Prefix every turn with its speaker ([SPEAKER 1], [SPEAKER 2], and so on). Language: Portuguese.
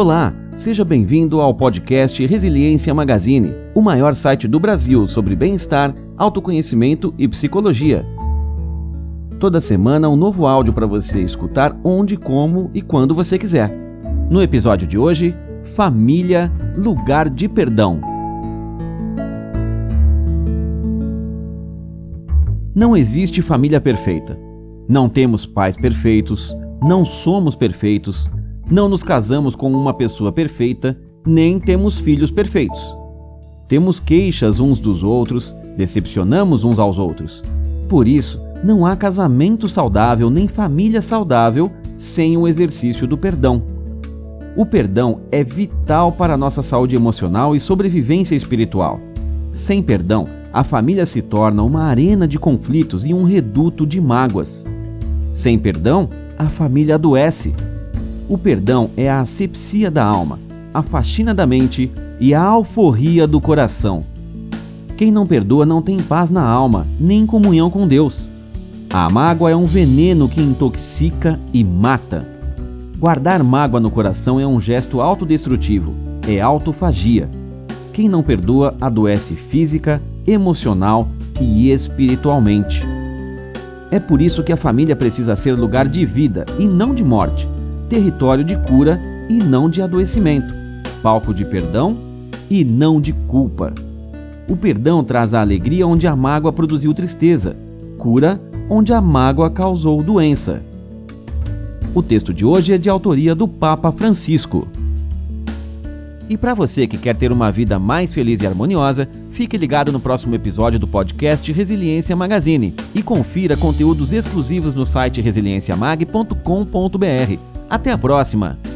[SPEAKER 1] Olá, seja bem-vindo ao podcast Resiliência Magazine, o maior site do Brasil sobre bem-estar, autoconhecimento e psicologia. Toda semana um novo áudio para você escutar onde, como e quando você quiser. No episódio de hoje, Família, lugar de perdão. Não existe família perfeita. Não temos pais perfeitos, não somos perfeitos, não nos casamos com uma pessoa perfeita, nem temos filhos perfeitos. Temos queixas uns dos outros, decepcionamos uns aos outros. Por isso, não há casamento saudável nem família saudável sem o exercício do perdão. O perdão é vital para a nossa saúde emocional e sobrevivência espiritual. Sem perdão, a família se torna uma arena de conflitos e um reduto de mágoas. Sem perdão, a família adoece. O perdão é a asepsia da alma, a faxina da mente e a alforria do coração. Quem não perdoa não tem paz na alma, nem comunhão com Deus. A mágoa é um veneno que intoxica e mata. Guardar mágoa no coração é um gesto autodestrutivo, é autofagia. Quem não perdoa adoece física, emocional e espiritualmente. É por isso que a família precisa ser lugar de vida e não de morte, território de cura e não de adoecimento, palco de perdão e não de culpa. O perdão traz a alegria onde a mágoa produziu tristeza, cura onde a mágoa causou doença. O texto de hoje é de autoria do Papa Francisco. E para você que quer ter uma vida mais feliz e harmoniosa, fique ligado no próximo episódio do podcast Resiliência Magazine e confira conteúdos exclusivos no site resilienciamag.com.br. Até a próxima!